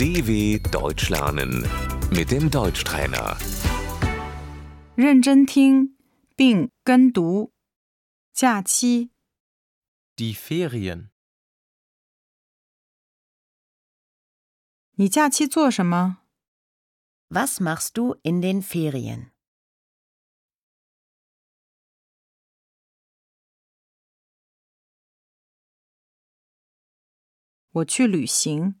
DW Deutsch lernen mit dem Deutschtrainer. 认真听并跟读。假期， Die Ferien. 你假期做什么？ Was machst du in den Ferien? 我去旅行。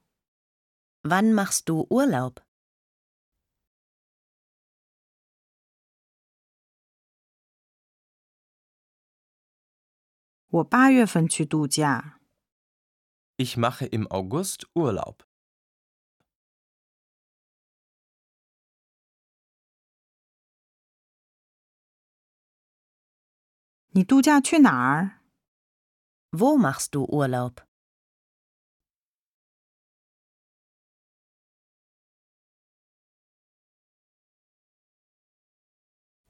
Wann machst du Urlaub? Ich mache im August Urlaub. Wo machst du Urlaub?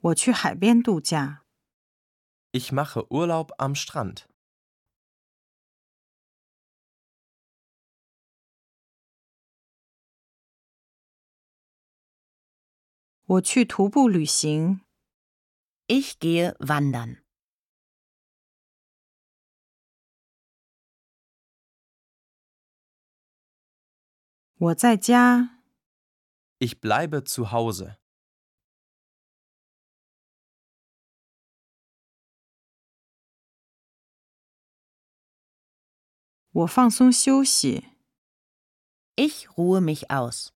我去海边度假。 Ich mache Urlaub am Strand. 我去徒步旅行。 Ich gehe wandern. 我在家。 Ich bleibe zu Hause. 我放松休息。 Ich ruhe mich aus.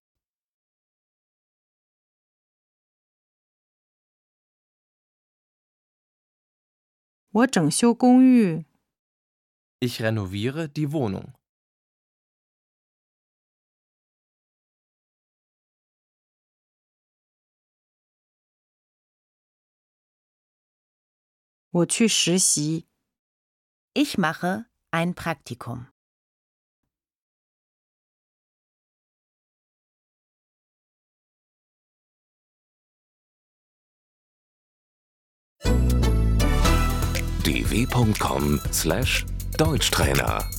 我整修公寓。 Ich renoviere die Wohnung. 我去实习。 Ich mache ein Praktikum. dw.com/deutschtrainer